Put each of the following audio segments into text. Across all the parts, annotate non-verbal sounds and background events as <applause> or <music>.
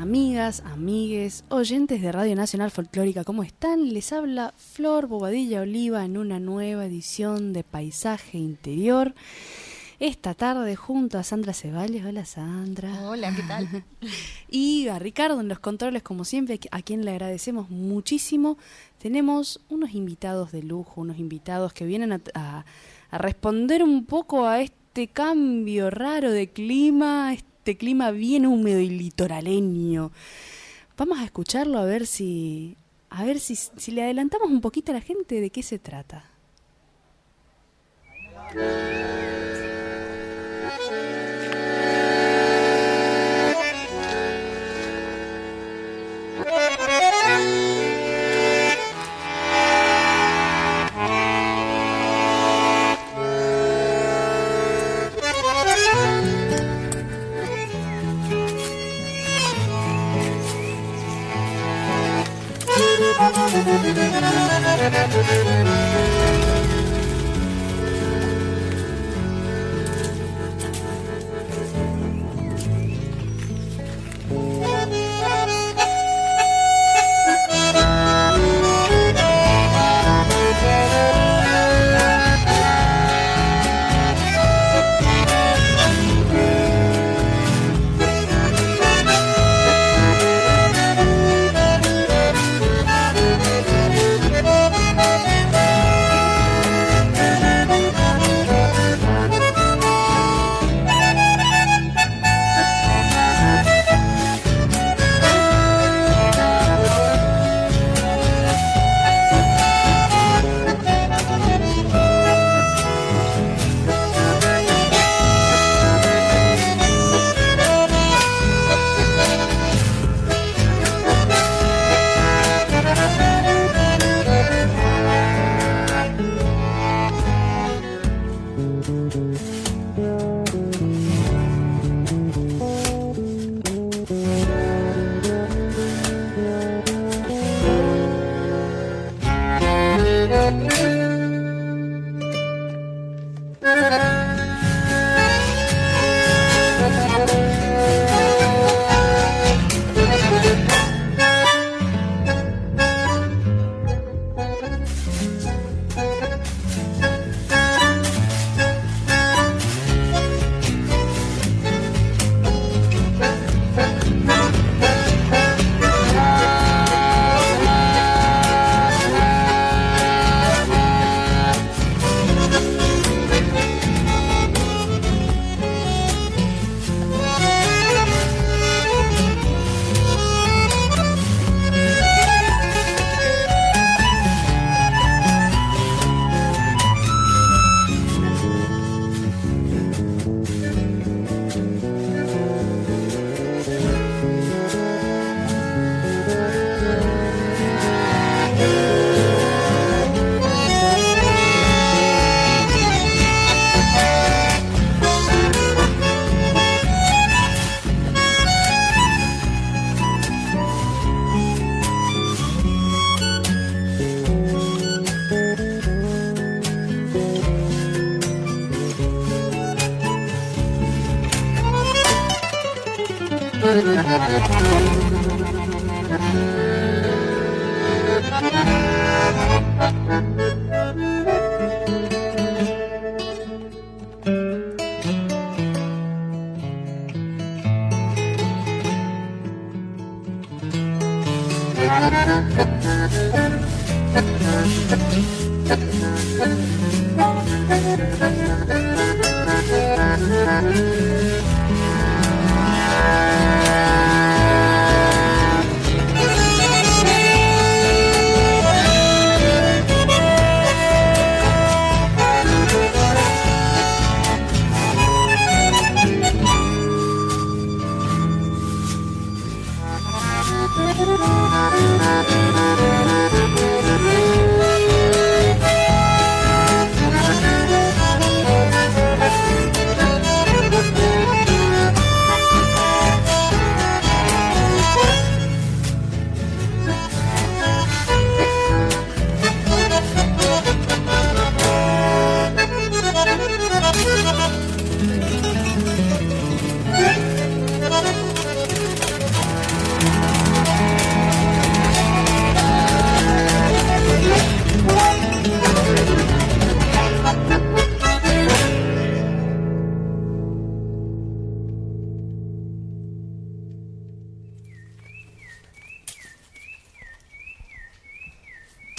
amigas, amigues, oyentes de Radio Nacional Folclórica, ¿cómo están? Les habla Flor Bobadilla Oliva en una nueva edición de Paisaje Interior. Esta tarde junto a Sandra Ceballos. Hola Sandra. Hola, ¿qué tal? <laughs> y a Ricardo en los controles, como siempre, a quien le agradecemos muchísimo. Tenemos unos invitados de lujo, unos invitados que vienen a, a responder un poco a este cambio raro de clima, este clima bien húmedo y litoraleño. Vamos a escucharlo a ver si a ver si, si le adelantamos un poquito a la gente de qué se trata. Thank you.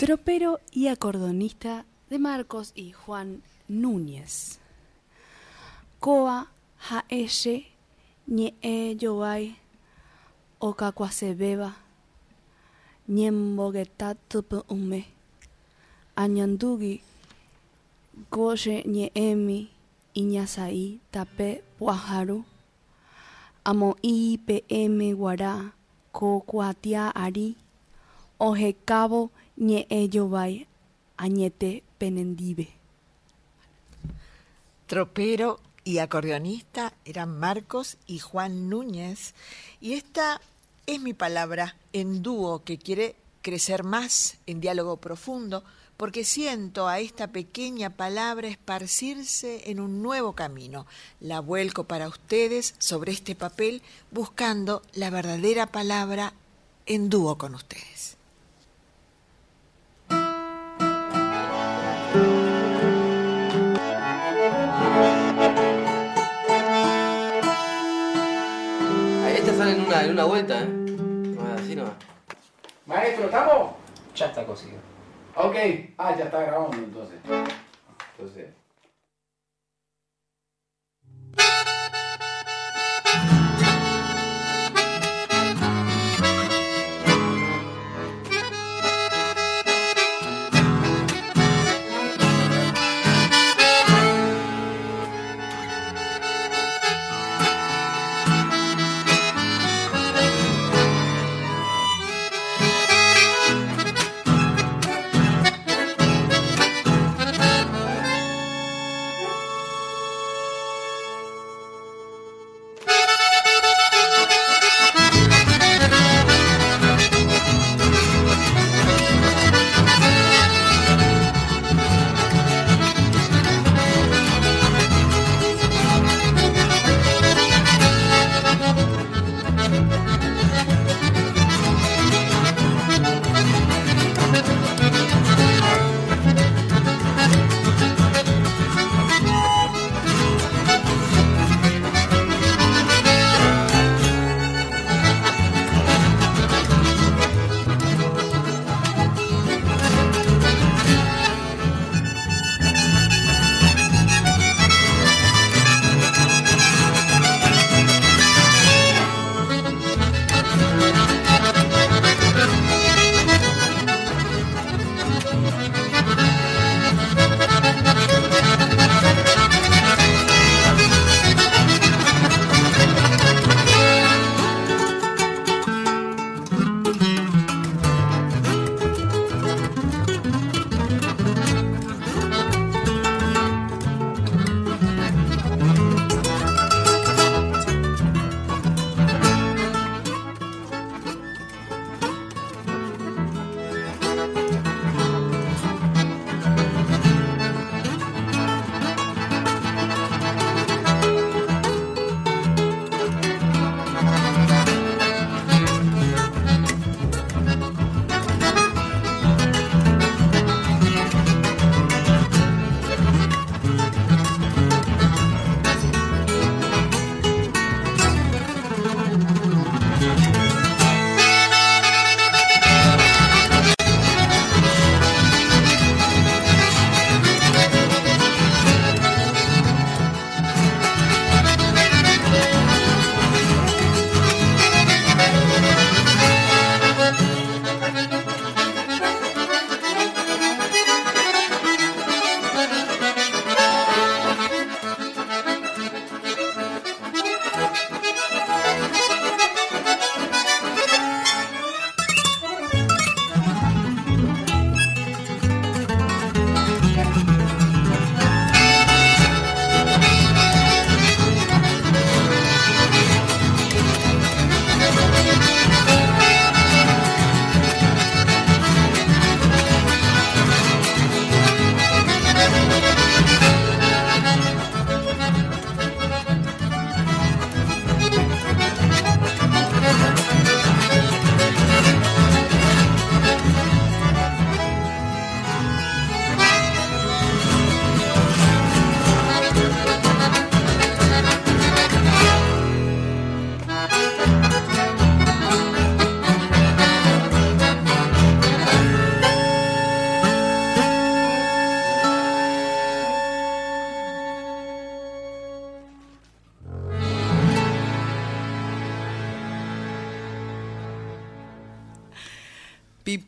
Tropero y acordonista de Marcos y Juan Núñez. Koa haeshe nye e yowai okakwasebeba nyembogeta tupu ume anyandugi goshe nye emi iñasai tape puajaru amo IPM guará kokuatia ari ojekavo ñe'ẽjovái añete penendive. Tropero y acordeonista eran Marcos y Juan Núñez. Y esta es mi palabra en dúo que quiere crecer más en diálogo profundo porque siento a esta pequeña palabra esparcirse en un nuevo camino. La vuelco para ustedes sobre este papel buscando la verdadera palabra en dúo con ustedes. En una vuelta, ¿eh? Así no. Maestro, ¿estamos? Ya está cocido. Ok. Ah, ya está grabando entonces. Entonces.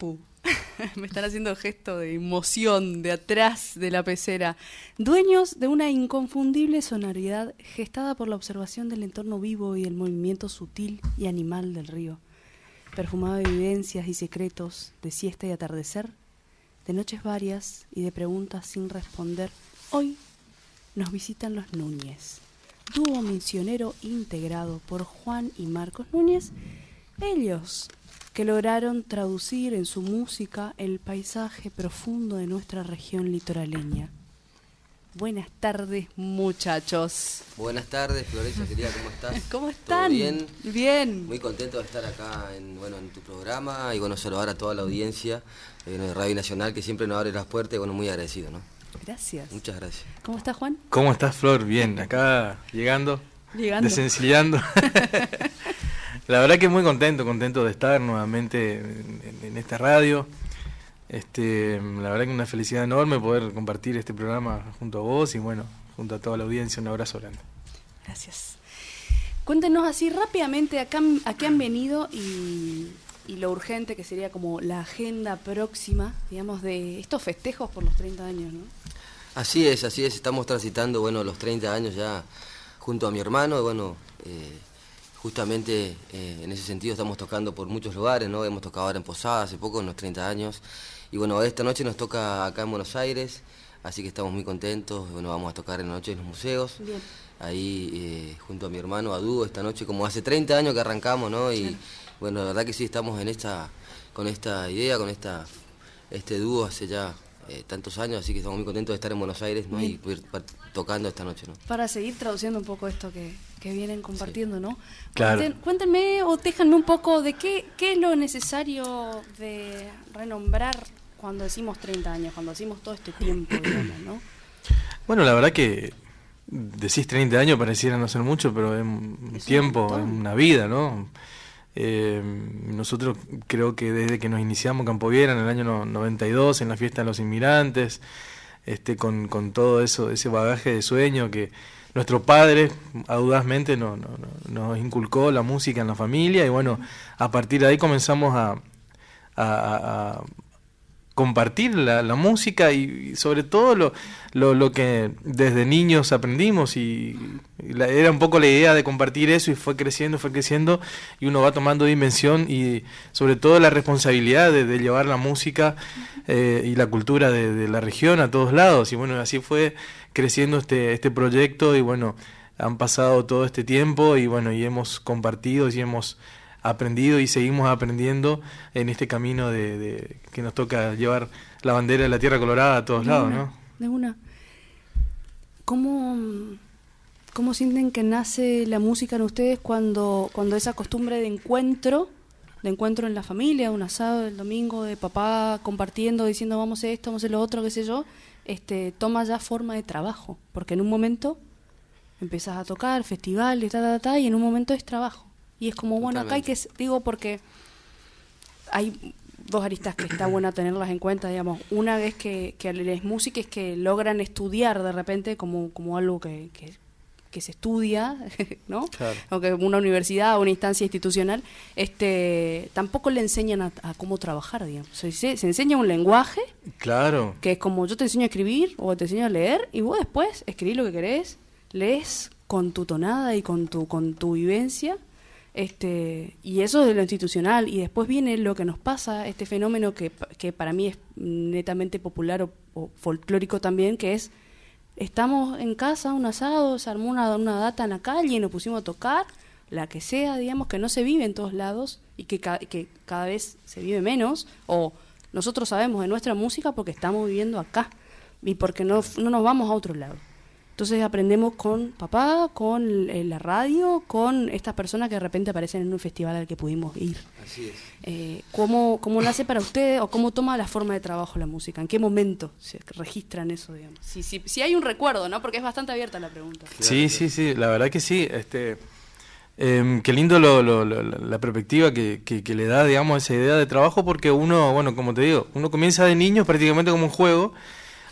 <laughs> Me están haciendo gesto de emoción de atrás de la pecera. Dueños de una inconfundible sonoridad gestada por la observación del entorno vivo y el movimiento sutil y animal del río. Perfumado de vivencias y secretos, de siesta y atardecer, de noches varias y de preguntas sin responder, hoy nos visitan los Núñez, dúo misionero integrado por Juan y Marcos Núñez. Ellos que lograron traducir en su música el paisaje profundo de nuestra región litoraleña. Buenas tardes, muchachos. Buenas tardes, Florencia, querida, ¿cómo estás? <laughs> ¿Cómo ¿Todo están? bien? Bien. Muy contento de estar acá en, bueno, en tu programa y bueno, saludar a toda la audiencia eh, de Radio Nacional que siempre nos abre las puertas y bueno, muy agradecido, ¿no? Gracias. Muchas gracias. ¿Cómo está Juan? ¿Cómo estás, Flor? Bien, acá llegando, Llegando. desencillando. <laughs> La verdad que muy contento, contento de estar nuevamente en, en- en esta radio. Este, la verdad que una felicidad enorme poder compartir este programa junto a vos y bueno, junto a toda la audiencia. Un abrazo grande. Gracias. Cuéntenos así rápidamente a qué han, a qué han venido y, y lo urgente que sería como la agenda próxima, digamos, de estos festejos por los 30 años, ¿no? Así es, así es, estamos transitando, bueno, los 30 años ya junto a mi hermano, y bueno, eh, justamente eh, en ese sentido estamos tocando por muchos lugares, ¿no? Hemos tocado ahora en Posada hace poco, en los 30 años, y bueno, esta noche nos toca acá en Buenos Aires, así que estamos muy contentos, bueno, vamos a tocar en la noche en los museos, Bien. ahí eh, junto a mi hermano, a Dúo, esta noche, como hace 30 años que arrancamos, ¿no? Y bueno, la verdad que sí, estamos en esta, con esta idea, con esta, este dúo hace ya eh, tantos años, así que estamos muy contentos de estar en Buenos Aires, ¿no? Y tocando esta noche, ¿no? Para seguir traduciendo un poco esto que, que vienen compartiendo, ¿no? Claro. Cuéntenme o déjenme un poco de qué, qué es lo necesario de renombrar cuando decimos 30 años, cuando decimos todo este tiempo, digamos, ¿no? <clears throat> Bueno, la verdad que decís 30 años pareciera no ser mucho, pero es un Es un tiempo, es una vida, ¿no? Eh, nosotros creo que desde que nos iniciamos Campoviera en el año no- 92, en la fiesta de los inmigrantes, este, con, con todo eso, ese bagaje de sueño que nuestro padre audazmente no- no- no- nos inculcó la música en la familia y bueno, a partir de ahí comenzamos a, a- compartir la, música y, sobre todo lo, lo, que desde niños aprendimos y, la- era un poco la idea de compartir eso y fue creciendo, fue creciendo y uno va tomando dimensión y sobre todo la responsabilidad de, llevar la música eh, y la cultura de la región a todos lados y bueno, así fue creciendo este, este proyecto y bueno, han pasado todo este tiempo y bueno, y hemos compartido y hemos aprendido y seguimos aprendiendo en este camino de, de que nos toca llevar la bandera de la Tierra Colorada a todos De lados, una, ¿no? De una. ¿Cómo, ¿Cómo sienten que nace la música en ustedes cuando, cuando esa costumbre de encuentro, de encuentro en la familia, un asado el domingo, de papá compartiendo, diciendo vamos a esto, vamos a lo otro, qué sé yo, este, toma ya forma de trabajo? Porque en un momento empiezas a tocar, festivales, ta, ta, ta, y en un momento es trabajo. Y es como, bueno, acá hay que, digo, porque hay dos aristas que está bueno tenerlas en cuenta, digamos. Una es que, que les músicos que logran estudiar de repente como, como algo que, que, que se estudia, <laughs> ¿no? Claro. O que una universidad o una instancia institucional, este, tampoco le enseñan a, a cómo trabajar, digamos. Se, se, se enseña un lenguaje Claro, que es como yo te enseño a escribir o te enseño a leer y vos después escribís lo que querés, lees con tu tonada y con tu con tu vivencia, este y eso es de lo institucional y después viene lo que nos pasa, este fenómeno que, que para mí es netamente popular o, o folclórico también, que es estamos en casa, un asado, se armó una, una data en la calle y nos pusimos a tocar, la que sea, digamos, que no se vive en todos lados y que, ca- que cada vez se vive menos, o nosotros sabemos de nuestra música porque estamos viviendo acá y porque no, no nos vamos a otro lado. Entonces aprendemos con papá, con eh, la radio, con estas personas que de repente aparecen en un festival al que pudimos ir. Así es. Eh, ¿cómo, ¿Cómo nace para ustedes o cómo toma la forma de trabajo la música? ¿En qué momento se registran eso, digamos? Si, si, si hay un recuerdo, ¿no? Porque es bastante abierta la pregunta. sí, sí, sí, la verdad que sí. Este, em, qué lindo lo, lo- lo- la la perspectiva que, que- que le da, digamos, esa idea de trabajo, porque uno, bueno, como te digo, uno comienza de niño prácticamente como un juego.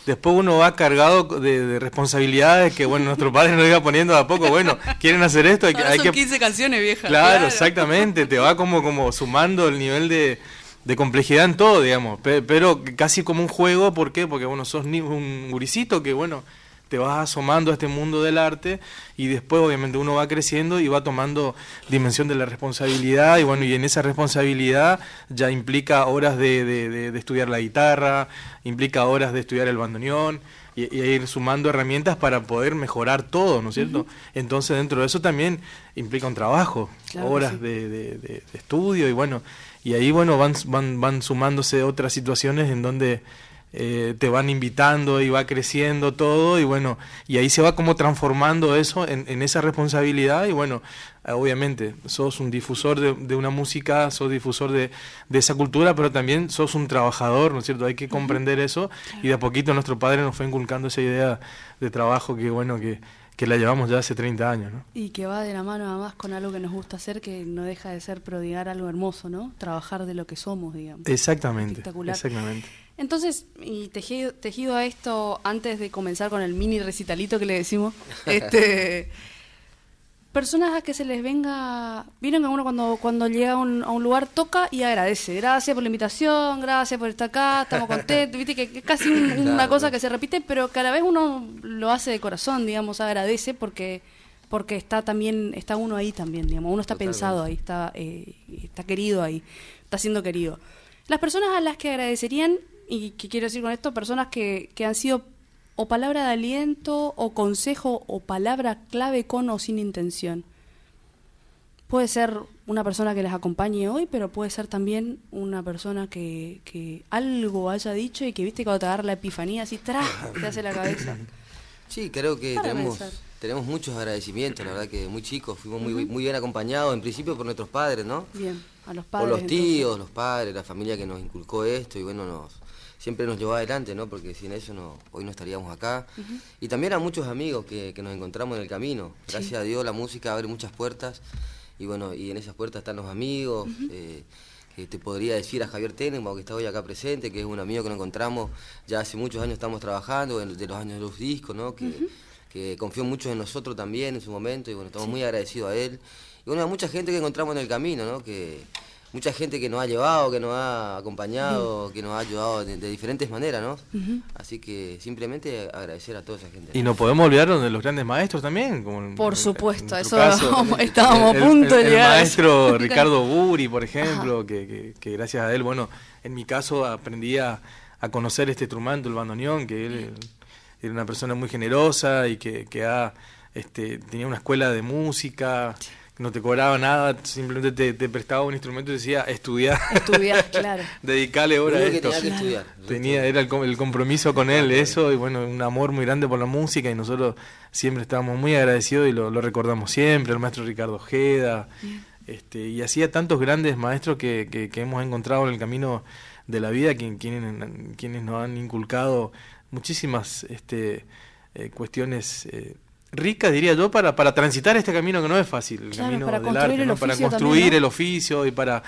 Después uno va cargado de, de responsabilidades que, bueno, nuestro padre nos iba poniendo de a poco. Bueno, quieren hacer esto, hay que, Ahora hay son que 15 canciones viejas. Claro, exactamente, te va como, como sumando el nivel de, de complejidad en todo, digamos, pe- pero casi como un juego, ¿por qué? Porque bueno, sos ni- un guricito que bueno, te vas asomando a este mundo del arte y después obviamente uno va creciendo y va tomando dimensión de la responsabilidad y bueno, y en esa responsabilidad ya implica horas de, de- de- de estudiar la guitarra, implica horas de estudiar el bandoneón y, y ir sumando herramientas para poder mejorar todo, ¿no es cierto? Entonces dentro de eso también implica un trabajo, Claro horas sí. de, de- de- de estudio y bueno, y ahí bueno van, van, van sumándose otras situaciones en donde eh, te van invitando y va creciendo todo y bueno, y ahí se va como transformando eso en, en esa responsabilidad y bueno, eh, obviamente sos un difusor de, de una música, sos difusor de, de esa cultura, pero también sos un trabajador, ¿no es cierto? Hay que comprender eso y de a poquito nuestro padre nos fue inculcando esa idea de trabajo que bueno, que, que la llevamos ya hace 30 años, ¿no? Y que va de la mano además con algo que nos gusta hacer, que no deja de ser prodigar algo hermoso, ¿no? Trabajar de lo que somos, digamos. Exactamente, Espectacular. exactamente. Entonces, y tejido, tejido a esto, antes de comenzar con el mini recitalito que le decimos, <laughs> este, personas a que se les venga, vieron que uno cuando, cuando llega a un, a un lugar toca y agradece, gracias por la invitación, gracias por estar acá, estamos contentos, viste que es casi un- una Claro, cosa que se repite, pero que a la vez uno lo hace de corazón, digamos, agradece porque porque está también está uno ahí también, digamos, uno está Totalmente. pensado ahí, está eh, está querido ahí, está siendo querido. Las personas a las que agradecerían, y qué quiero decir con esto, personas que, que han sido o palabra de aliento, o consejo, o palabra clave con o sin intención. Puede ser una persona que les acompañe hoy, pero puede ser también una persona que, que algo haya dicho y que viste cuando te agarra la epifanía, así, ¡tra! te hace la cabeza. Sí, creo que Para tenemos, tenemos muchos agradecimientos, la verdad que muy chicos, fuimos muy, muy bien acompañados, en principio por nuestros padres, ¿no? Bien, a los Por padres. los entonces. tíos, los padres, la familia que nos inculcó esto y bueno, nos, siempre nos llevó adelante, ¿no? Porque sin eso no, hoy no estaríamos acá. Y también a muchos amigos que, que nos encontramos en el camino. Gracias a Dios la música abre muchas puertas y bueno, y en esas puertas están los amigos. eh, que te podría decir a Javier Tenenbaum, que está hoy acá presente, que es un amigo que nos encontramos, ya hace muchos años estamos trabajando, de los años de los discos, ¿no? Que, que confió mucho en nosotros también en su momento y bueno, estamos muy agradecidos a él. Y bueno, a mucha gente que encontramos en el camino, ¿no? Que, mucha gente que nos ha llevado, que nos ha acompañado, que nos ha ayudado de, de diferentes maneras, ¿no? Así que simplemente agradecer a toda esa gente. Y no podemos olvidarnos de los grandes maestros también. Como en- Por en- supuesto, en eso caso, <laughs> estábamos a punto el- de llegar. El maestro. <laughs> Ricardo Buri, por ejemplo, que, que- que gracias a él, bueno, en mi caso aprendí a, a conocer este instrumento, el bandoneón, que él era una persona muy generosa y que, que ha, este, tenía una escuela de música, no te cobraba nada, simplemente te, te prestaba un instrumento y decía, estudiar, Estudiar, <laughs> claro. dedicarle Lo hora a esto. tenía que estudiar. Tenía, era el, com- el compromiso con él, eso, y bueno, un amor muy grande por la música, y nosotros siempre estábamos muy agradecidos y lo, lo recordamos siempre, el maestro Ricardo Ojeda, este, y hacía tantos grandes maestros que, que, que hemos encontrado en el camino de la vida, quien- quienes, quienes nos han inculcado muchísimas este, eh, cuestiones eh, ricas, diría yo, para, para transitar este camino que no es fácil, el Claro, camino para del construir arte, el ¿no? para construir también, ¿no? el oficio y para,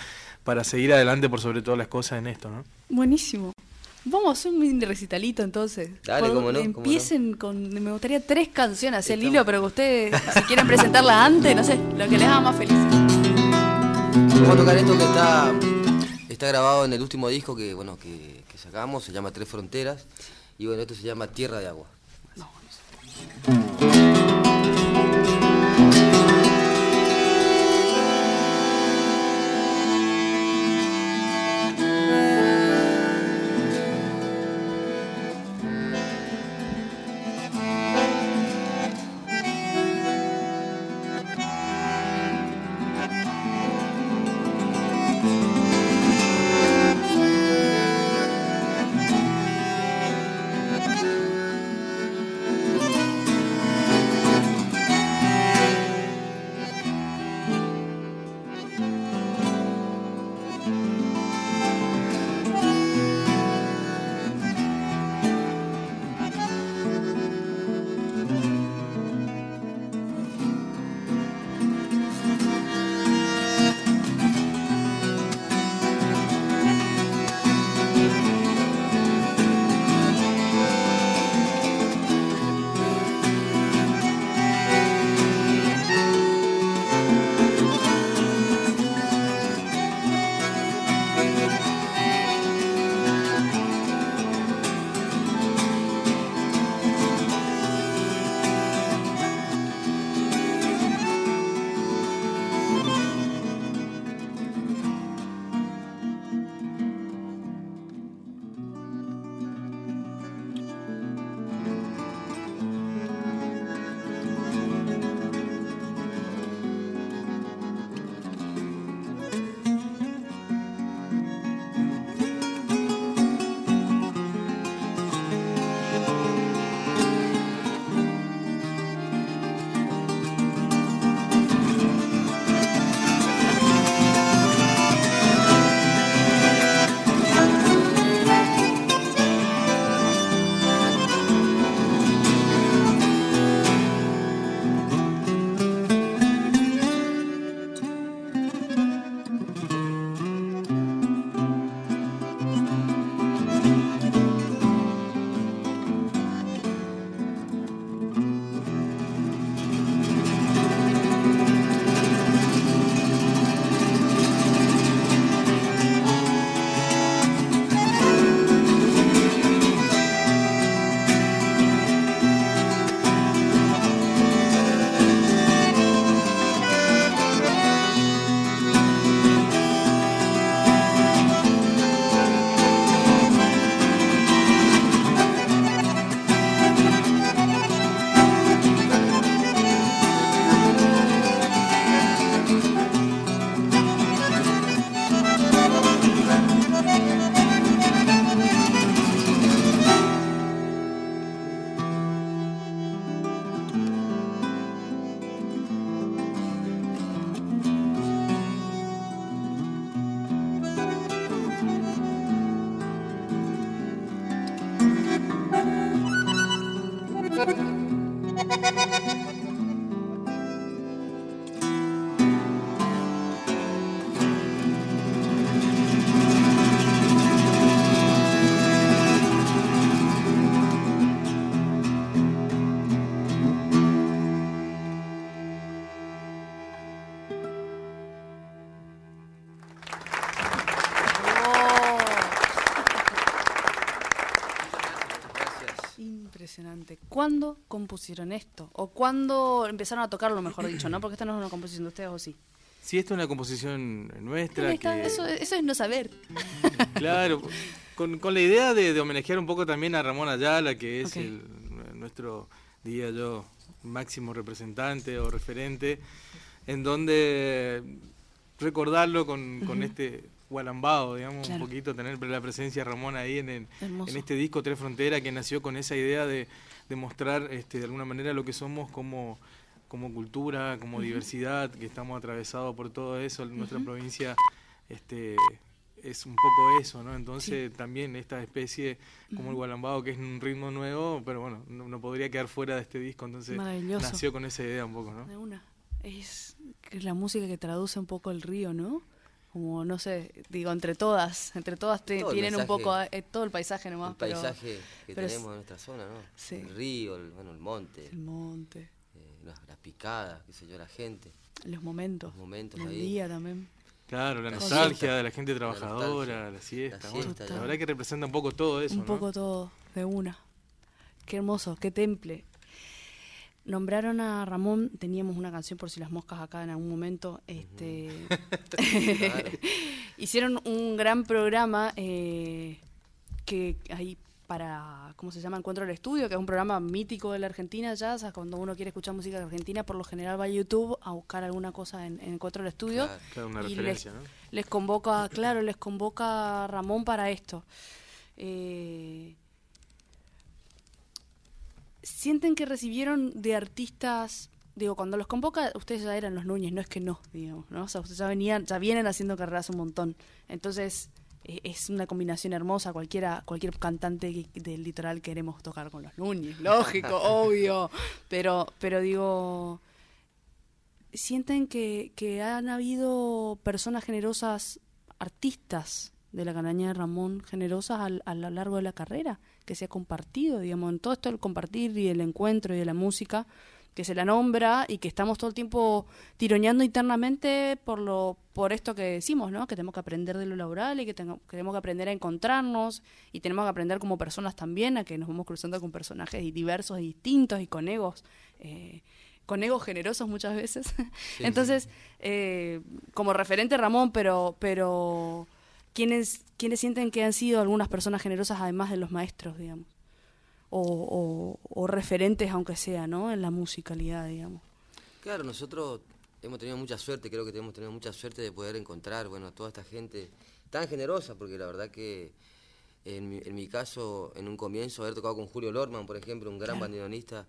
para seguir adelante por sobre todas las cosas en esto, ¿no? Buenísimo. Vamos a hacer un mini recitalito entonces. Dale, cómo no, cómo Empiecen con. Me gustaría tres canciones, el hilo, pero que ustedes, si quieren presentarla antes, no sé, lo que les haga más felices. Vamos a tocar esto que está, está grabado en el último disco que, bueno, que, que sacamos, se llama Tres Fronteras, y bueno, esto se llama Tierra de Agua. Thank you. ¿Cuándo compusieron esto? ¿O cuándo empezaron a tocarlo, mejor dicho, no? Porque esta no es una composición de ustedes, ¿o sí? Sí, esta es una composición nuestra. Está- que- eso, eso es no saber. <laughs> Claro, con, con la idea de, de homenajear un poco también a Ramón Ayala, que es el- nuestro, diría yo, máximo representante o referente, en donde recordarlo con, con este gualambado, digamos, Claro. un poquito, tener la presencia de Ramón ahí en, el- Hermoso. en este disco Tres Fronteras, que nació con esa idea de, de mostrar este, de alguna manera lo que somos como como cultura, como diversidad, que estamos atravesados por todo eso, nuestra provincia este es un poco eso, ¿no? Entonces también esta especie como el gualambado, que es un ritmo nuevo, pero bueno, no, no podría quedar fuera de este disco, entonces nació con esa idea un poco, ¿no? De una. Es la música que traduce un poco el río, ¿no? Como, no sé, digo, entre todas, entre todas te- tienen un poco eh, todo el paisaje nomás. el pero paisaje que pero es- tenemos en nuestra zona, ¿no? Sí. El río, el, bueno, el monte, El monte, eh, las, las picadas, qué sé yo, la gente. los momentos, Los momentos el ahí. día también. Claro, la La nostalgia siesta. de la gente trabajadora, la siesta, La bueno, verdad que representa un poco todo eso, un ¿no? poco todo, de una. Qué hermoso, qué temple. Nombraron a Ramón, teníamos una canción por si las moscas acá en algún momento. Este, Claro. <laughs> hicieron un gran programa eh, que hay para, ¿cómo se llama? Encuentro del Estudio, que es un programa mítico de la Argentina ya. O sea, cuando uno quiere escuchar música de Argentina, por lo general va a YouTube a buscar alguna cosa en, en Encuentro del Estudio. Claro. Claro, una y referencia, les, ¿no? les convoca, claro, les convoca Ramón para esto. Eh, ¿Sienten que recibieron de artistas, digo, cuando los convoca, ustedes ya eran los Núñez, no es que no, digamos, ¿no? O sea, ustedes ya venían, ya vienen haciendo carreras un montón. Entonces, eh, es una combinación hermosa, cualquiera, cualquier cantante que- del litoral queremos tocar con los Núñez, lógico, <laughs> obvio. Pero, pero digo, sienten que, que han habido personas generosas, artistas de la canaña de Ramón, generosas al- a lo largo de la carrera, que se ha compartido, digamos, en todo esto el compartir y el encuentro y de la música, que se la nombra y que estamos todo el tiempo tironeando internamente por lo por esto que decimos, ¿no? Que tenemos que aprender de lo laboral y que tengo- que tenemos que aprender a encontrarnos y tenemos que aprender como personas también a que nos vamos cruzando con personajes diversos y distintos y con egos eh, con egos generosos muchas veces. <laughs> Entonces, eh, como referente Ramón, pero pero ¿quiénes, ¿quiénes sienten que han sido algunas personas generosas además de los maestros, digamos? O, o- o referentes, aunque sea, ¿no? En la musicalidad, digamos. Claro, nosotros hemos tenido mucha suerte, creo que hemos tenido mucha suerte de poder encontrar, bueno, a toda esta gente tan generosa, porque la verdad que en mi, en mi caso, en un comienzo, haber tocado con Julio Lorman, por ejemplo, un gran bandoneonista,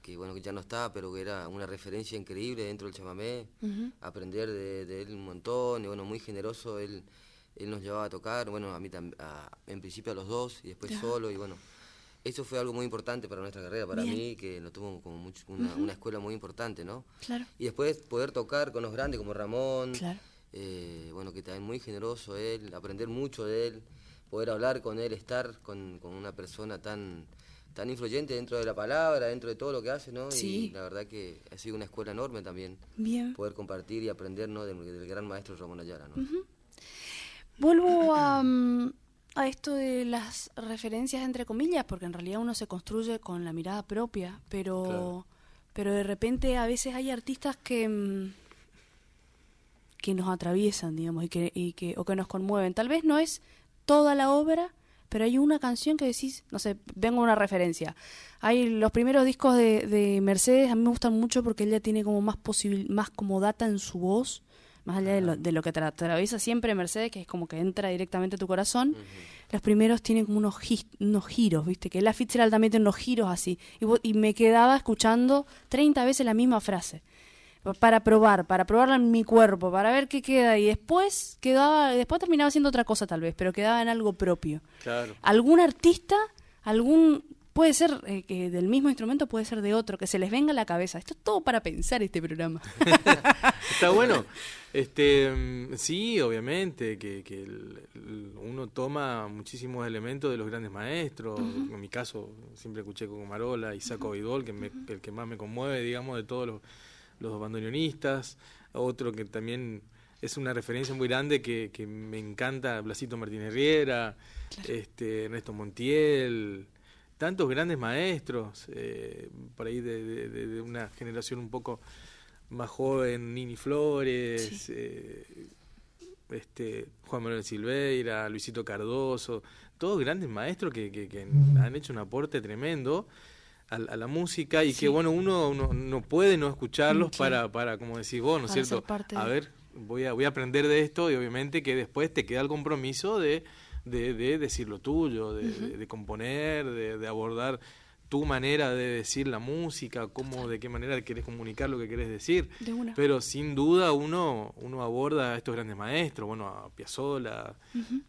que bueno, que ya no está, pero que era una referencia increíble dentro del chamamé, aprender de, de él un montón, y bueno, muy generoso, él, él nos llevaba a tocar, bueno, a mí también, en principio a los dos, y después solo, y bueno, eso fue algo muy importante para nuestra carrera, para Bien. mí, que lo tuvo como mucho- una, una escuela muy importante, ¿no? Claro. Y después poder tocar con los grandes como Ramón, Claro. eh, bueno, que también muy generoso él, aprender mucho de él, poder hablar con él, estar con, con una persona tan tan influyente dentro de la palabra, dentro de todo lo que hace, ¿no? Sí. Y la verdad que ha sido una escuela enorme también, Bien. poder compartir y aprender, ¿no? Del, del gran maestro Ramón Ayala, ¿no? Vuelvo a, mm, a esto de las referencias entre comillas, porque en realidad uno se construye con la mirada propia, pero, Claro. pero de repente a veces hay artistas que mm, que nos atraviesan, digamos, y que, y que, o que nos conmueven. Tal vez no es toda la obra, pero hay una canción que decís, no sé, vengo una referencia. Hay los primeros discos de, de Mercedes, a mí me gustan mucho porque ella tiene como más posibil, más como data en su voz, más allá de lo, de lo que tra- atraviesa siempre Mercedes, que es como que entra directamente a tu corazón. Los primeros tienen como unos, giros, ¿viste? Que la Fitzgerald también tiene unos giros así. Y, y me quedaba escuchando 30 veces la misma frase para probar, para probarla en mi cuerpo, para ver qué queda y después quedaba, después terminaba haciendo otra cosa tal vez, pero quedaba en algo propio. Claro. ¿Algún artista, algún puede ser eh, que del mismo instrumento, puede ser de otro, que se les venga a la cabeza. Esto es todo para pensar este programa. <laughs> Está bueno. <laughs> Este, mm, sí, obviamente, que, que uno toma muchísimos elementos de los grandes maestros. En mi caso, siempre escuché con Marola, Isaac uh que me, el que más me conmueve, digamos, de todos los, los bandoneonistas. Otro que también es una referencia muy grande que, que me encanta, Blasito Martínez Riera, este, Ernesto Montiel, tantos grandes maestros, eh, por ahí de, una generación un poco más joven, Nini Flores, eh, este, Juan Manuel Silveira, Luisito Cardoso, todos grandes maestros que, que, han hecho un aporte tremendo a, la música y que bueno uno, no puede no escucharlos para, para como decís vos, ¿no es cierto? A ver, voy a, voy a aprender de esto y obviamente que después te queda el compromiso de, de, decir lo tuyo, de, componer, de, abordar tu manera de decir la música, cómo, de qué manera querés comunicar lo que querés decir. Pero sin duda uno, uno aborda a estos grandes maestros, bueno, a Piazzolla,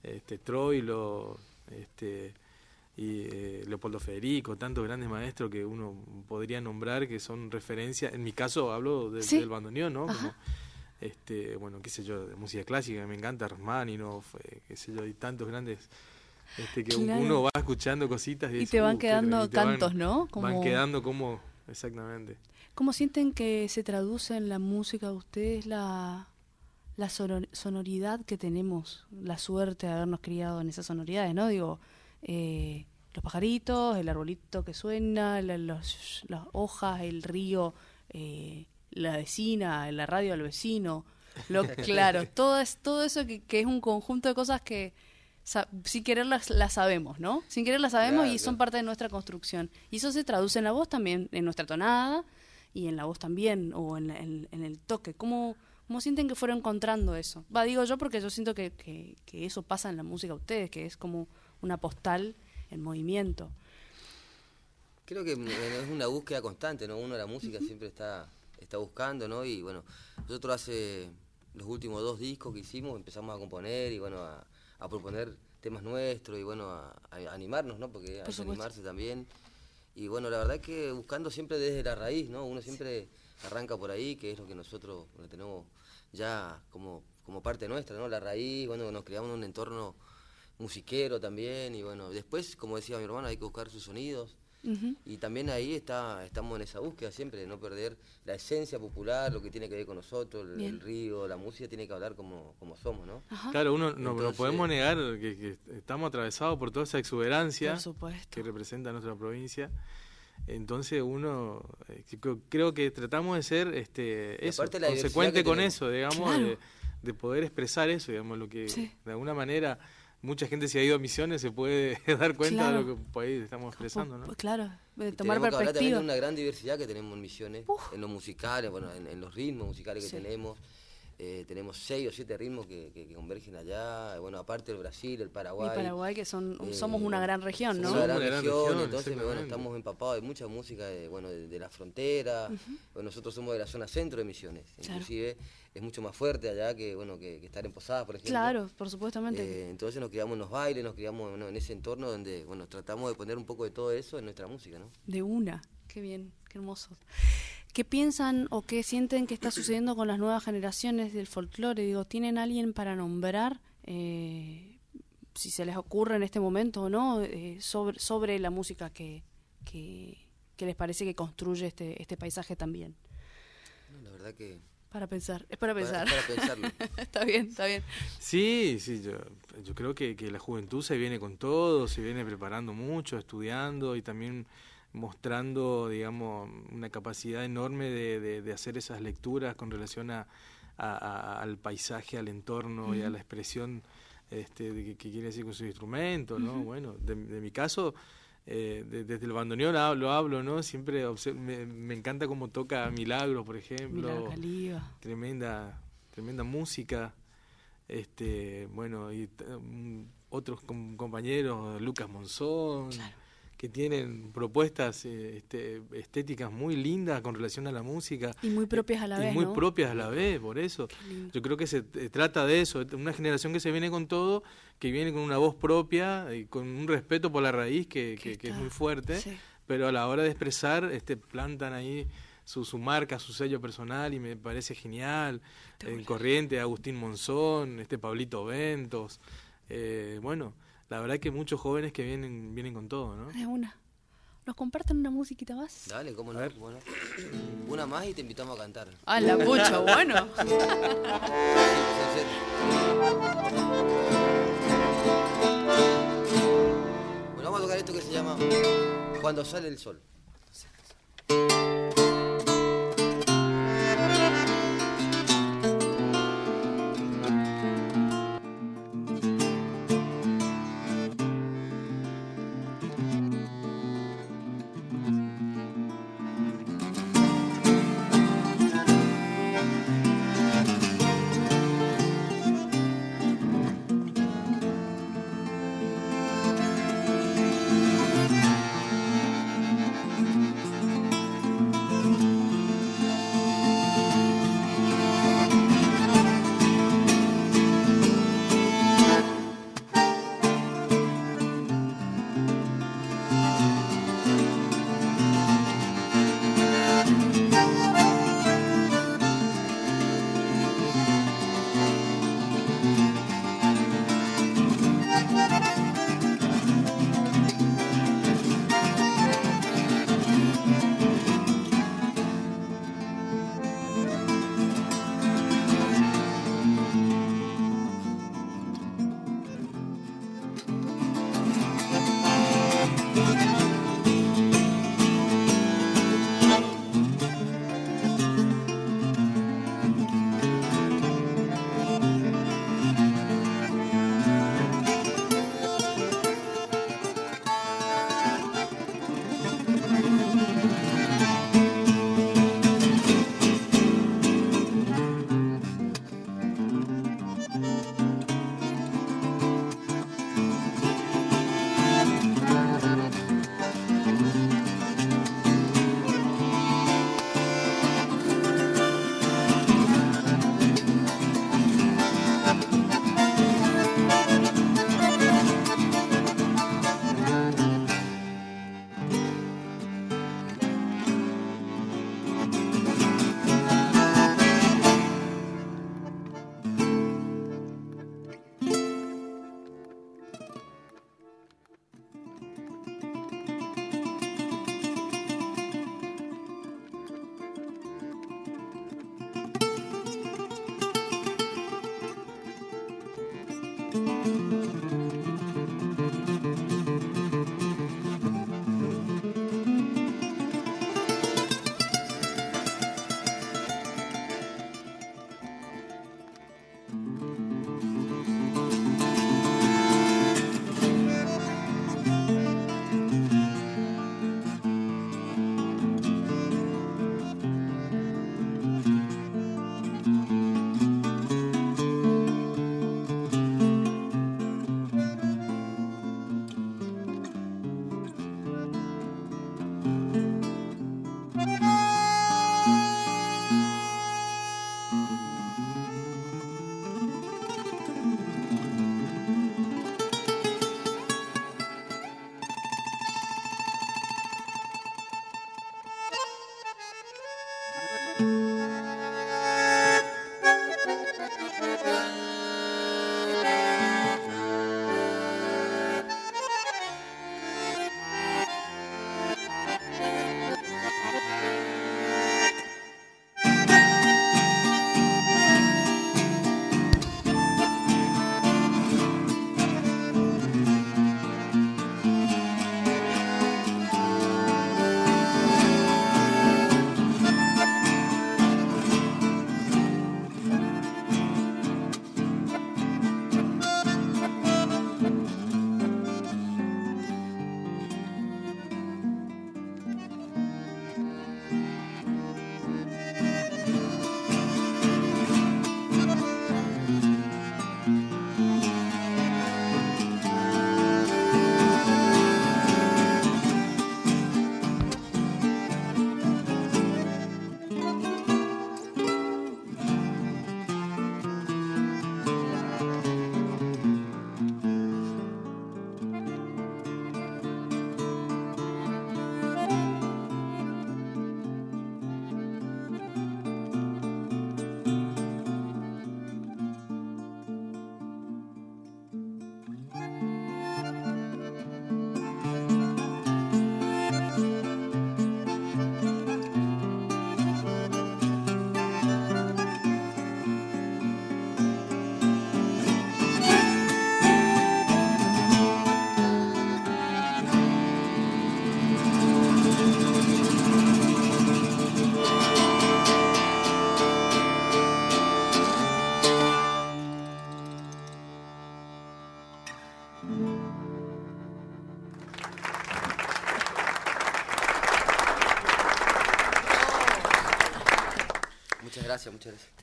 este, Troilo, este, y eh, Leopoldo Federico, tantos grandes maestros que uno podría nombrar que son referencias. En mi caso hablo del bandoneón, ¿no? Este, bueno, qué sé yo, de música clásica, me encanta Rachmaninoff, qué sé yo, y tantos grandes este, que uno va escuchando cositas y, te van uh, quedando cantos, ¿no? Van quedando como, exactamente. ¿Cómo sienten que se traduce en la música de ustedes la, la sonoridad que tenemos, la suerte de habernos criado en esas sonoridades, ¿no? Digo, eh, los pajaritos, el arbolito que suena, las hojas, el río, eh, la vecina, en la radio al vecino, lo claro, <laughs> todo es todo eso que, es un conjunto de cosas que sin querer las, sabemos, ¿no? Sin querer las sabemos y son parte de nuestra construcción. Y eso se traduce en la voz también, en nuestra tonada y en la voz también, o en, en, el toque. ¿Cómo, ¿Cómo sienten que fueron encontrando eso? Va, digo yo porque yo siento que, que, que eso pasa en la música a ustedes, que es como una postal en movimiento. Creo que es una búsqueda constante, ¿no? Uno la música siempre está está buscando, ¿no? Y bueno, nosotros hace los últimos dos discos que hicimos empezamos a componer y bueno, a, proponer temas nuestros y bueno, a, animarnos, ¿no? Porque hay que animarse también. Y bueno, la verdad es que buscando siempre desde la raíz, ¿no? Uno siempre arranca por ahí, que es lo que nosotros tenemos ya como, como parte nuestra, ¿no? La raíz, bueno, nos creamos en un entorno musiquero también y bueno, después, como decía mi hermano, hay que buscar sus sonidos y también ahí está, estamos en esa búsqueda siempre de no perder la esencia popular, lo que tiene que ver con nosotros, el, río, la música tiene que hablar como, como somos, ¿no? Claro, uno no, podemos negar que, estamos atravesados por toda esa exuberancia que representa nuestra provincia. Entonces uno, eh, creo que tratamos de ser este, eso, consecuente con eso, digamos, de, poder expresar eso, digamos, lo que de alguna manera mucha gente si ha ido a misiones se puede <laughs> dar cuenta de lo que por ahí estamos expresando, ¿no? Claro, de tomar perspectiva. una gran diversidad que tenemos en misiones, en los musicales, bueno, en, los ritmos musicales que tenemos. Eh, tenemos seis o siete ritmos que, convergen allá, bueno, aparte el Brasil, el Paraguay. Y Paraguay, que son, eh, somos una gran región, ¿no? Una gran, región, entonces bueno, estamos empapados de mucha música de, bueno, de, la frontera, nosotros somos de la zona centro de Misiones, inclusive es mucho más fuerte allá que bueno que, estar en Posadas, por ejemplo. Claro, por supuestamente. Eh, entonces nos criamos en los bailes, nos criamos en ese entorno donde bueno tratamos de poner un poco de todo eso en nuestra música, ¿no? De una, qué bien, qué hermoso. ¿Qué piensan o qué sienten que está sucediendo con las nuevas generaciones del folclore? Digo, ¿tienen alguien para nombrar, eh, si se les ocurre en este momento o no, eh, sobre, sobre la música que, que, les parece que construye este, este paisaje también? la verdad que para pensar, es para pensar. Para, pensarlo. <laughs> está bien, está bien. Sí, sí, yo, yo creo que, que, la juventud se viene con todo, se viene preparando mucho, estudiando y también mostrando, digamos, una capacidad enorme de, de, hacer esas lecturas con relación a, al paisaje, al entorno y a la expresión este, de qué quiere decir con su instrumento, ¿no? Bueno, de, mi caso, eh, desde el bandoneón lo hablo, ¿no? Siempre me, encanta cómo toca Milagro, por ejemplo. Tremenda, tremenda música. Este, bueno, y mm, otros compañeros, Lucas Monzón que tienen propuestas eh, este, estéticas muy lindas con relación a la música. Y muy propias a la y vez, muy ¿no? propias a la vez, por eso. Yo creo que se eh, trata de eso, una generación que se viene con todo, que viene con una voz propia y con un respeto por la raíz que, que- que es muy fuerte, sí. pero a la hora de expresar este, plantan ahí su, su marca, su sello personal y me parece genial. En Corriente, Agustín Monzón, este Pablito Ventos. eh, bueno, la verdad que muchos jóvenes que vienen, vienen con todo, ¿no? De una. ¿Nos comparten una musiquita más? Dale, cómo no. Bueno, una más y te invitamos a cantar. Ah, la pucha, bueno. Bueno, vamos a tocar esto que se llama Cuando sale el sol.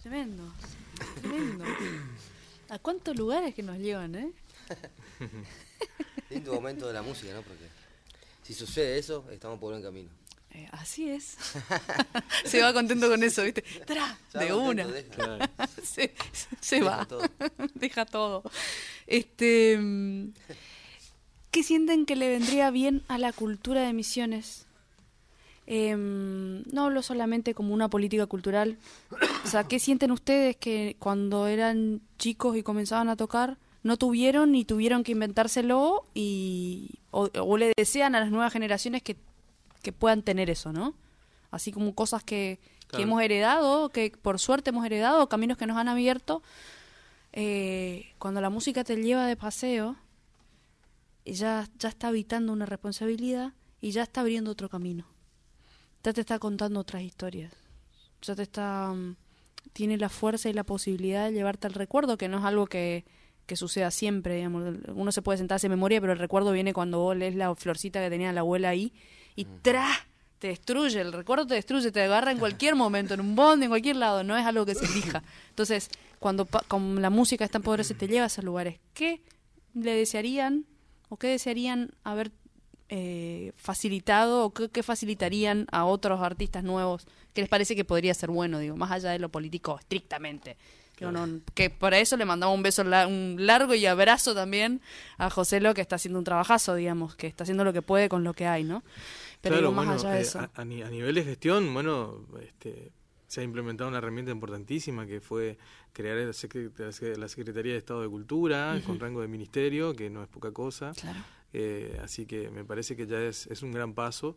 Tremendo, tremendo. ¿A cuántos lugares que nos llevan, eh? Lindo momento de la música, ¿no? Porque si sucede eso, estamos por buen camino. Eh, así es. <laughs> se va contento con eso, ¿viste? ¡Tra! De contento, una. deja. <laughs> se, se Deja va. todo. <laughs> Deja todo. Este, mm, ¿Qué sienten que le vendría bien a la cultura de Misiones? Em, no hablo solamente como una política cultural. O sea, ¿qué sienten ustedes que cuando eran chicos y comenzaban a tocar no tuvieron y tuvieron que inventárselo y o, o le desean a las nuevas generaciones que, que puedan tener eso, ¿no? Así como cosas que, que hemos heredado, que por suerte hemos heredado, caminos que nos han abierto. Eh, cuando la música te lleva de paseo, ya, ya está habitando una responsabilidad y ya está abriendo otro camino. Ya te está contando otras historias. Ya te está. mm, tiene la fuerza y la posibilidad de llevarte al recuerdo, que no es algo que, que suceda siempre. Digamos. Uno se puede sentarse en memoria, pero el recuerdo viene cuando vos lees la florcita que tenía la abuela ahí y ¡tra! te destruye. El recuerdo te destruye, te agarra en cualquier momento, en un bond, en cualquier lado. No es algo que se elija. Entonces, cuando con la música es tan poderosa, te lleva a esos lugares. ¿Qué le desearían o qué desearían haber eh, facilitado o qué, facilitarían a otros artistas nuevos que les parece que podría ser bueno, digo, más allá de lo político estrictamente. No- que para eso le mandamos un beso la- un largo y abrazo también a José Lo que está haciendo un trabajazo, digamos, que está haciendo lo que puede con lo que hay, ¿no? Pero Claro, digo, más bueno, allá de eh, eso. a, a ni- a nivel de gestión, bueno, este, se ha implementado una herramienta importantísima que fue crear la, secre- la Secretaría de Estado de Cultura con rango de ministerio, que no es poca cosa. Claro. Eh, así que me parece que ya es, es un gran paso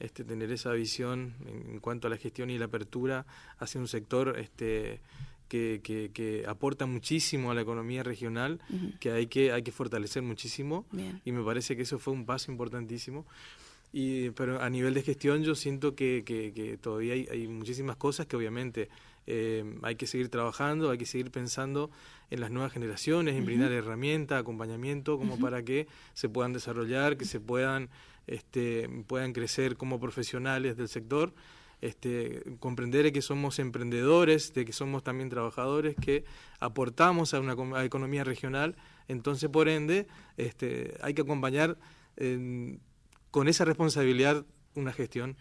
este, tener esa visión en, en cuanto a la gestión y la apertura hacia un sector este, que, que, que aporta muchísimo a la economía regional, que hay que, hay que fortalecer muchísimo Bien. y me parece que eso fue un paso importantísimo. Y, pero a nivel de gestión yo siento que, que, que todavía hay, hay muchísimas cosas que obviamente eh, hay que seguir trabajando, hay que seguir pensando en las nuevas generaciones, en brindar herramientas, acompañamiento, como para que se puedan desarrollar, que se puedan, este, puedan crecer como profesionales del sector. Este, comprender que somos emprendedores, de que somos también trabajadores, que aportamos a una a economía regional, entonces por ende este, hay que acompañar con esa responsabilidad una gestión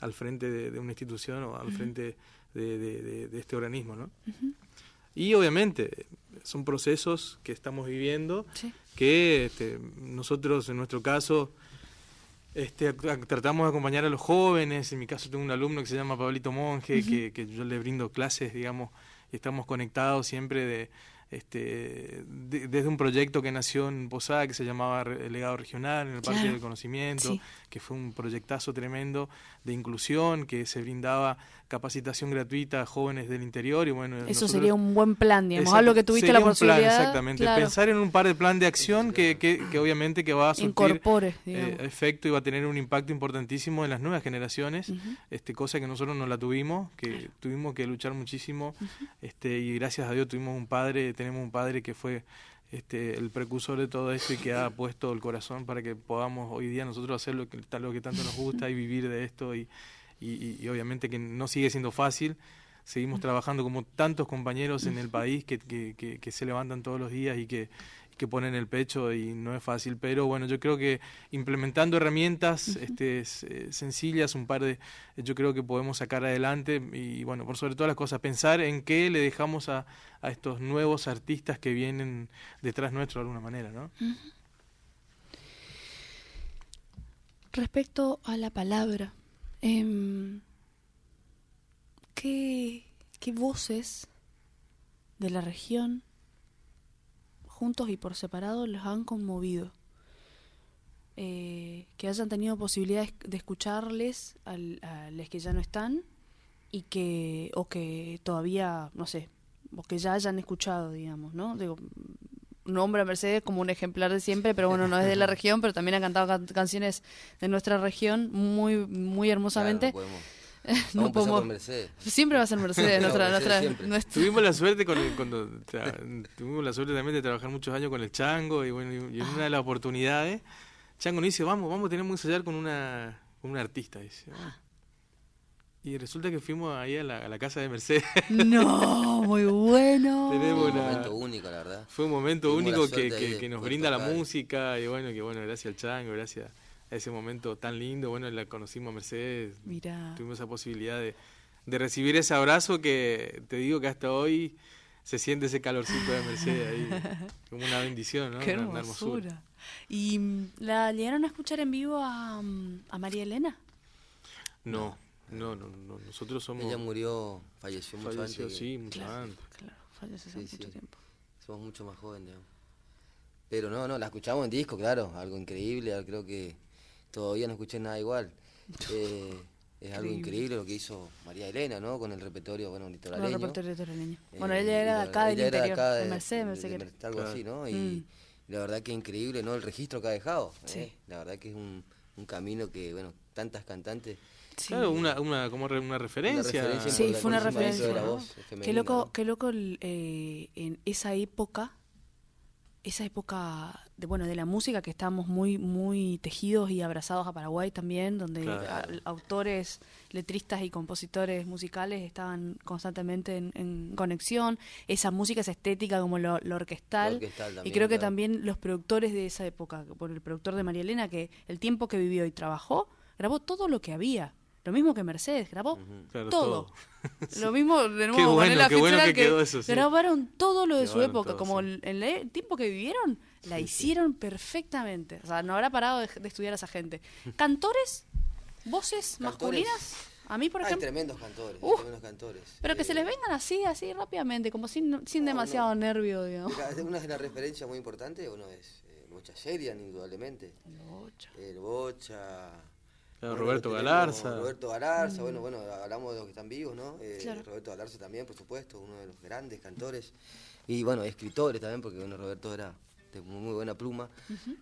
al frente de, de una institución o al frente de, de- de- de este organismo. ¿no? Y obviamente son procesos que estamos viviendo Sí. que este, nosotros en nuestro caso este, tratamos de acompañar a los jóvenes, en mi caso tengo un alumno que se llama Pablito Monge, que, que yo le brindo clases, digamos, y estamos conectados siempre de, este, de- desde un proyecto que nació en Posada que se llamaba Legado Regional, en el Parque Claro. del Conocimiento, Sí. que fue un proyectazo tremendo de inclusión, que se brindaba capacitación gratuita a jóvenes del interior y bueno, Eso nosotros- sería un buen plan, digamos, algo que tuviste la un plan, posibilidad. exactamente. claro, Pensar en un par de plan de acción que, que, que obviamente que va a surtir eh, efecto y va a tener un impacto importantísimo en las nuevas generaciones, este cosa que nosotros no la tuvimos, que tuvimos que luchar muchísimo, este y gracias a Dios tuvimos un padre, tenemos un padre que fue este, el precursor de todo esto y que ha puesto el corazón para que podamos hoy día nosotros hacer lo que, lo que tanto nos gusta y vivir de esto y, y, obviamente que no sigue siendo fácil. Seguimos trabajando como tantos compañeros en el país que- que se levantan todos los días y que, que ponen el pecho y no es fácil, pero bueno, yo creo que implementando herramientas este, eh, sencillas, un par de, yo creo que podemos sacar adelante y bueno, por sobre todas las cosas, pensar en qué le dejamos a, a estos nuevos artistas que vienen detrás nuestro de alguna manera, ¿no? Respecto a la palabra, em, ¿qué, qué voces de la región, juntos y por separado, los han conmovido? Eh, que hayan tenido posibilidad de- escucharles al- a los que ya no están y que o que todavía no sé o que ya hayan escuchado digamos no digo nombra a Mercedes como un ejemplar de siempre, pero bueno, no es de la <laughs> región, pero también ha cantado can- canciones de nuestra región muy muy hermosamente. Claro, no podemos. <laughs> No Vamos podemos- Mercedes. Siempre va a ser Mercedes, <laughs> No, nuestra, Mercedes nuestra, nuestra- Tuvimos la suerte con el- cuando <laughs> tra- tuvimos la suerte también de trabajar muchos años con el Chango y bueno, y en una de las oportunidades Chango nos dice, "Vamos, vamos, tenemos que ensayar con una con una artista", dice. "Ah". Y resulta que fuimos ahí a la, a la casa de Mercedes. No, muy bueno. Tenemos Un una- momento único, la verdad. Fue un momento Tuvimos la único que, que- que nos brinda la tocar. música y bueno, que bueno, gracias al Chango, gracias ese momento tan lindo, bueno, la conocimos a Mercedes, Mira. tuvimos esa posibilidad de, de recibir ese abrazo que te digo que hasta hoy se siente ese calorcito de Mercedes ahí, <laughs> como una bendición, ¿no? Qué Una- una hermosura. ¿Y mm, la llegaron a escuchar en vivo a, mm, a María Elena? No, no, no, no, nosotros somos... Ella murió, falleció mucho falleció, antes. que- sí, mucho antes. Claro, falleció hace Sí, mucho sí. tiempo. Somos mucho más jóvenes, digamos. Pero no, no, la escuchamos en disco, claro, algo increíble, creo que todavía no escuché nada igual. <laughs> Eh, es algo Increíble. increíble lo que hizo María Elena, ¿no? Con el repertorio, bueno, Con el litoraleño. repertorio litoraleño. Eh, Bueno, ella era de acá del interior, acá de de- Mercedes, de- Mercedes. algo Claro. así, ¿no? Y Mm. la verdad que increíble, ¿no? El registro que ha dejado. ¿eh? Sí. La verdad que es un, un camino que, bueno, tantas cantantes... Sí. Claro, una, una, como re- una referencia. referencia Sí, fue una referencia. de la voz femenina, Qué loco, ¿no? qué loco el, eh, en esa época, esa época de bueno de la música que estábamos muy muy tejidos y abrazados a Paraguay también, donde Claro. a- autores, letristas y compositores musicales estaban constantemente en, en conexión. Esa música, esa estética como lo, lo orquestal. Lo orquestal y creo que claro. también los productores de esa época, por el productor de María Elena, que el tiempo que vivió y trabajó, grabó todo lo que había. Lo mismo que Mercedes, grabó Claro, todo. todo. <laughs> Lo mismo, de nuevo, Qué con bueno, Ella qué bueno Fitzgerald, que quedó eso, sí. grabaron todo lo de su época, todo, como sí. el- en el tiempo que vivieron, la hicieron perfectamente. O sea, no habrá parado de, de estudiar a esa gente. <laughs> ¿Cantores? ¿Voces Cantores. masculinas? A mí, por Hay ejemplo. tremendos cantores, hay Uh, tremendos cantores. Pero que Eh, se les vengan así, así rápidamente, como sin, sin No, demasiado no. nervio, digamos. Una de las referencias muy importantes, uno es eh, Bocha Sheridan, indudablemente. El Bocha. Claro, Bueno, Roberto Galarza. Roberto Galarza, bueno, bueno, hablamos de los que están vivos, ¿no? Eh, Mm. Claro. Roberto Galarza también, por supuesto, uno de los grandes cantores. Y bueno, escritores también, porque bueno, Roberto era de muy, buena pluma.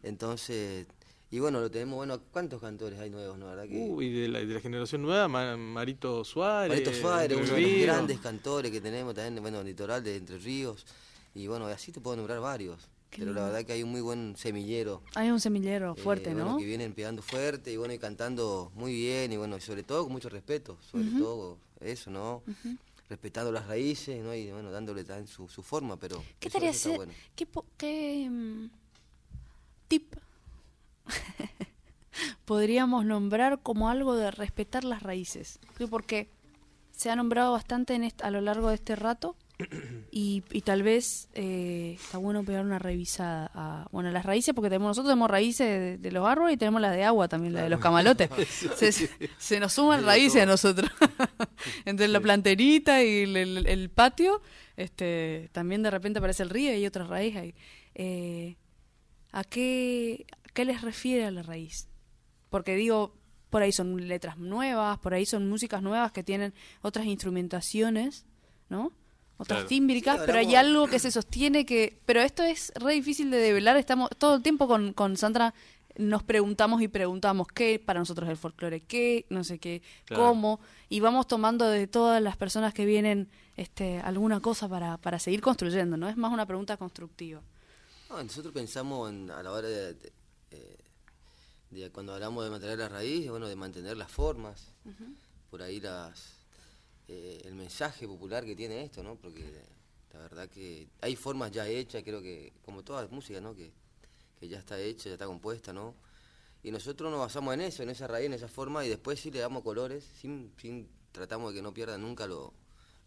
Entonces, y bueno, lo tenemos, bueno, ¿cuántos cantores hay nuevos, no? ¿Verdad que Uh, y de la, de la generación nueva, Ma- Marito Suárez. Marito Suárez, uno de los grandes cantores que tenemos también, bueno, litoral de Entre Ríos. Y bueno, así te puedo nombrar varios. Qué pero la verdad que hay un muy buen semillero. Hay un semillero eh, fuerte, bueno, ¿no? Que vienen pegando fuerte y bueno, y cantando muy bien y bueno, y sobre todo con mucho respeto, sobre todo eso, ¿no? Respetando las raíces, ¿no? Y bueno, dándole también su, su forma, pero ¿Qué está hacer? bueno. ¿Qué, po- qué, mm, tip <laughs> podríamos nombrar como algo de respetar las raíces? Porque se ha nombrado bastante en a lo largo de este rato y, y tal vez eh, está bueno pegar una revisada a bueno las raíces porque tenemos nosotros tenemos raíces de, de los árboles y tenemos las de agua también la de los camalotes. <laughs> Se, nos suman raíces a nosotros. <laughs> Entre la planterita y el, el- el patio este también de repente aparece el río y hay otra raíz ahí. Eh, a qué a qué les refiere a la raíz porque digo por ahí son letras nuevas por ahí son músicas nuevas que tienen otras instrumentaciones no otras Claro. tímbricas Sí, pero hay algo que se sostiene que pero esto es re difícil de develar estamos todo el tiempo con, con Sandra nos preguntamos y preguntamos qué para nosotros es el folclore qué no sé qué Claro. cómo y vamos tomando de todas las personas que vienen este alguna cosa para, para seguir construyendo no es más una pregunta constructiva. No, nosotros pensamos en- a la hora de, de- eh, de cuando hablamos de mantener la raíz, bueno, de mantener las formas, por ahí las eh, el mensaje popular que tiene esto, ¿no? Porque la verdad que hay formas ya hechas, creo que como toda música, ¿no? Que, que ya está hecha, ya está compuesta, ¿no? Y nosotros nos basamos en eso, en esa raíz, en esa forma, y después sí le damos colores, sin, sin tratamos de que no pierda nunca lo,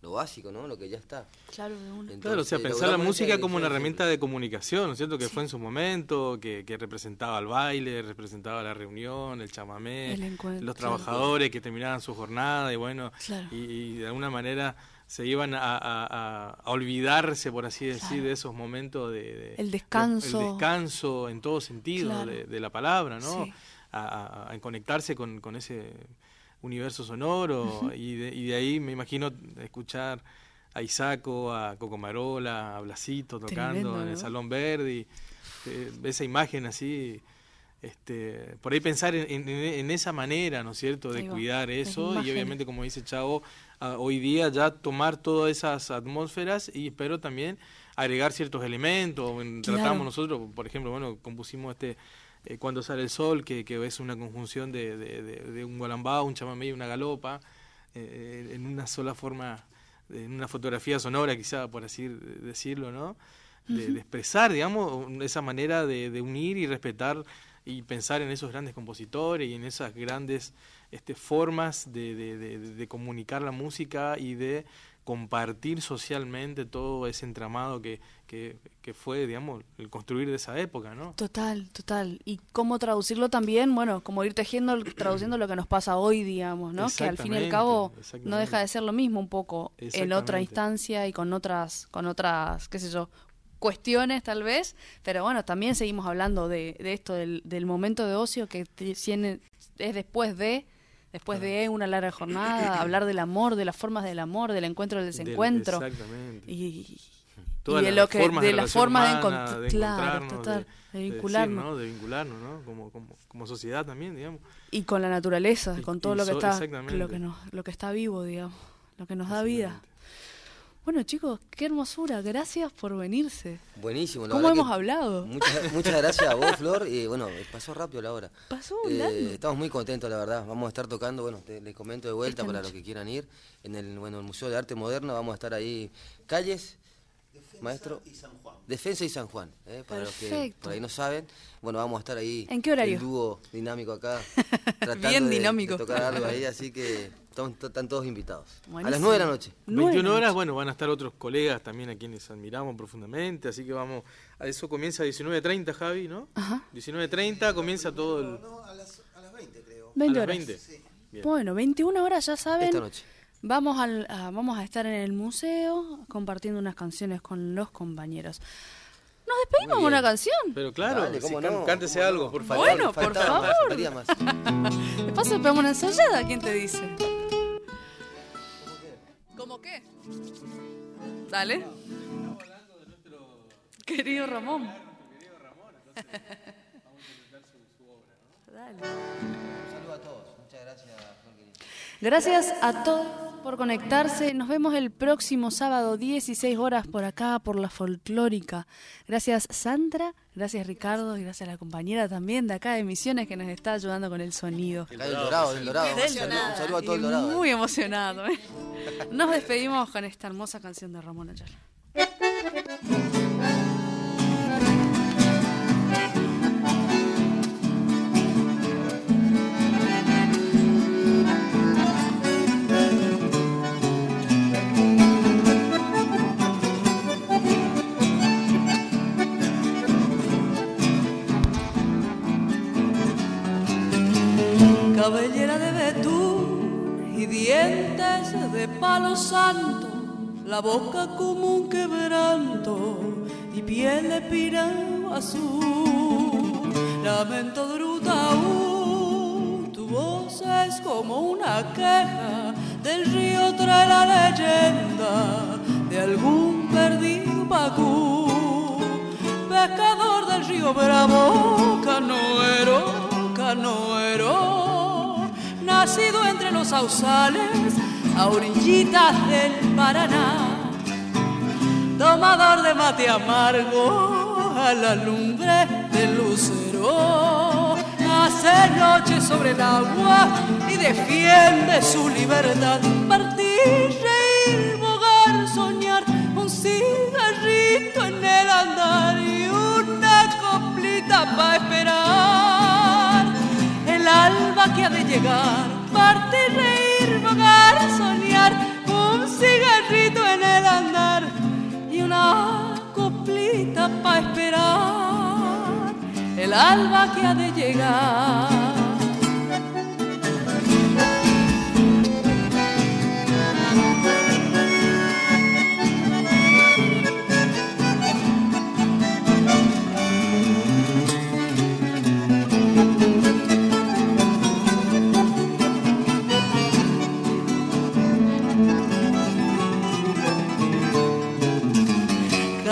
lo básico, ¿no? Lo que ya está. claro de una. Claro, o sea, pensar la música como una herramienta de comunicación, ¿no es cierto? Que fue en su momento, que, que representaba el baile, representaba la reunión, el chamamé, El los trabajadores que terminaban su jornada y bueno, Claro. y, y de alguna manera se iban a, a- olvidarse, por así decir, Claro. de esos momentos de, de- El descanso. El descanso en todo sentido Claro. de, de la palabra, ¿no? Sí. A, a- a conectarse con, con ese universo sonoro y, de, y de ahí me imagino escuchar a Isaco, a Cocomarola, a Blasito tocando Tremendo, en el. Salón Verdi, eh, esa imagen así, este, por ahí pensar en, en- en esa manera, ¿no es cierto?, de cuidar eso y obviamente como dice Chavo, hoy día ya tomar todas esas atmósferas y espero también agregar ciertos elementos, en- Claro. tratamos nosotros, por ejemplo, bueno, compusimos este eh, Cuando sale el sol, que, que es una conjunción de, de, de- de un gualambao, un chamamé y una galopa, eh, en una sola forma, en una fotografía sonora quizá, por así decirlo, ¿no? De, de expresar, digamos, esa manera de, unir y respetar y pensar en esos grandes compositores y en esas grandes este, formas de, comunicar la música y de compartir socialmente todo ese entramado que, que, que, fue, digamos, el construir de esa época, ¿no? Total, total. Y cómo traducirlo también, bueno, como ir tejiendo, traduciendo lo que nos pasa hoy, digamos, ¿no? Que al fin y al cabo no deja de ser lo mismo un poco en otra instancia y con otras, con otras, qué sé yo, cuestiones tal vez, pero bueno, también seguimos hablando de, de esto, del, del, momento de ocio que tiene, es después de, después de una larga jornada, hablar del amor, de las formas del amor, del encuentro, del desencuentro. Del, exactamente. Y, y de lo que de, las formas de, encont de claro, total, de, de vincularnos, decir, ¿no? de vincularnos, ¿no? Como, como, como sociedad también, digamos. Y con la naturaleza, y, con todo lo que so, está lo que nos, lo que está vivo, digamos, lo que nos da vida. Bueno, chicos, qué hermosura. Gracias por venirse. Buenísimo. ¿Cómo hemos hablado? Muchas, muchas, gracias a vos, Flor. Y bueno, pasó rápido la hora. Pasó. Eh, estamos muy contentos, la verdad. Vamos a estar tocando, bueno, te, les comento de vuelta Esta para noche. los que quieran ir. En el, bueno, el Museo de Arte Moderno vamos a estar ahí. Calles, Defensa maestro. Y San Juan. Defensa y San Juan, eh, para Perfecto. los que por ahí no saben. Bueno, vamos a estar ahí. ¿En qué horario? El dúo dinámico acá. <laughs> tratando Bien de, dinámico. De tocar algo ahí, así que están, están todos invitados. Buenísimo. A las 9 de la noche. 21 horas, bueno, van a estar otros colegas también a quienes admiramos profundamente, así que vamos, a eso comienza a 19.30, Javi, ¿no? Ajá. 19.30 comienza todo el... No, a las, a las 20 creo. 20 a las horas. 20. Sí. Bien. Bueno, 21 horas ya saben. Esta noche. Vamos, al, a, vamos a estar en el museo compartiendo unas canciones con los compañeros. ¿Nos despedimos con una canción? Pero claro, Dale, ¿cómo sí, no? cántese ¿Cómo algo, no? por favor. Bueno, por más, favor. más. De paso, pegamos una ensayada, ¿quién te dice? ¿Cómo qué? Dale. Querido Ramón. <laughs> Dale. Un saludo a todos. Muchas gracias. Gracias a todos por conectarse. Nos vemos el próximo sábado, 16 horas, por acá, por la folclórica. Gracias, Sandra. Gracias, Ricardo. Y gracias a la compañera también de acá de Misiones que nos está ayudando con el sonido. Del Dorado, del Dorado. Un saludo, un saludo a todo el Dorado. eh. Muy emocionado. ¿eh? Nos despedimos con esta hermosa canción de Ramón Ayala. Santo, la boca como un quebranto y piel de pirao azul. Lamento brutaú, tu voz es como una queja, del río trae la leyenda de algún perdido pacú. Pescador del río Bravo, canoero, canoero, nacido entre los sausales a orillitas del Paraná, domador de mate amargo a la lumbre del lucero, hace noche sobre el agua y defiende su libertad, partir, reír, bogar, soñar, un cigarrito en el andar y una coplita para esperar. El alba que ha de llegar, partir, reír, bogar, soñar, un cigarrito en el andar y una coplita para esperar el alba que ha de llegar.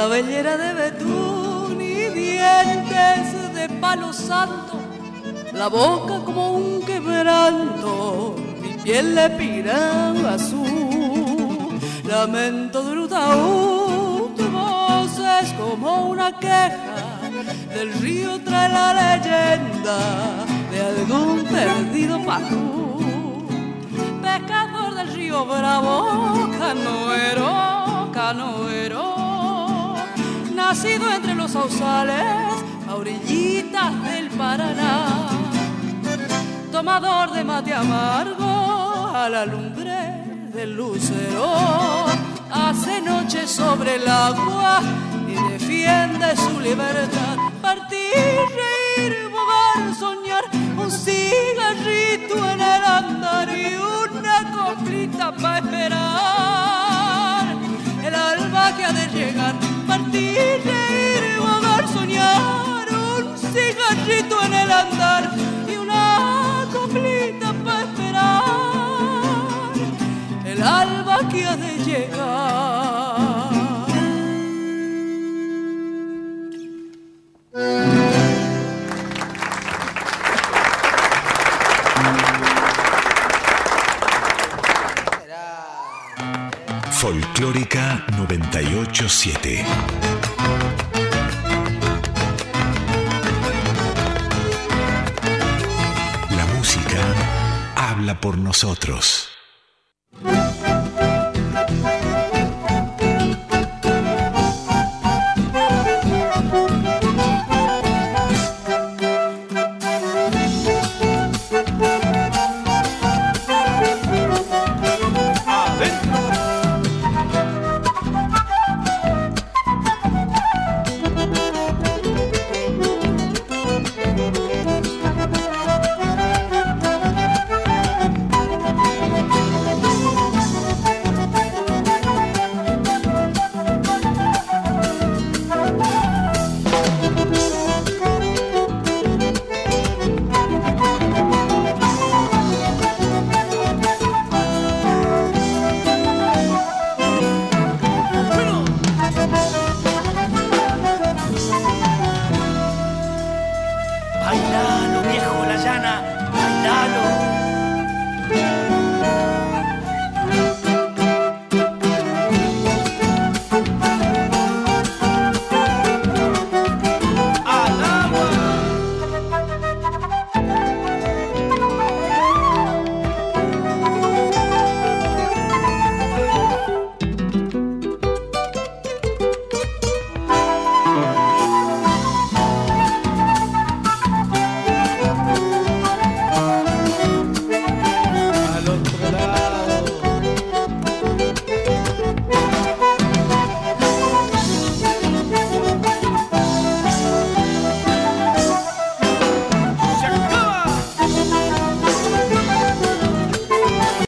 cabellera de betún y dientes de palo santo, la boca como un quebranto, mi piel le piraba azul, lamento de un tu voz es como una queja, del río trae la leyenda de algún perdido pajú, pescador del río bravo, canoero, canoero nacido entre los sausales a orillitas del Paraná, tomador de mate amargo a la lumbre del lucero, hace noche sobre el agua y defiende su libertad, partir, reír, bogar, soñar, un cigarrito en el andar y una coplita para esperar. El alba que ha de llegar, reír, bogar, soñar, un cigarrito en el andar y una coplita para esperar el alba que ha de llegar. Folclórica 987. Por nosotros.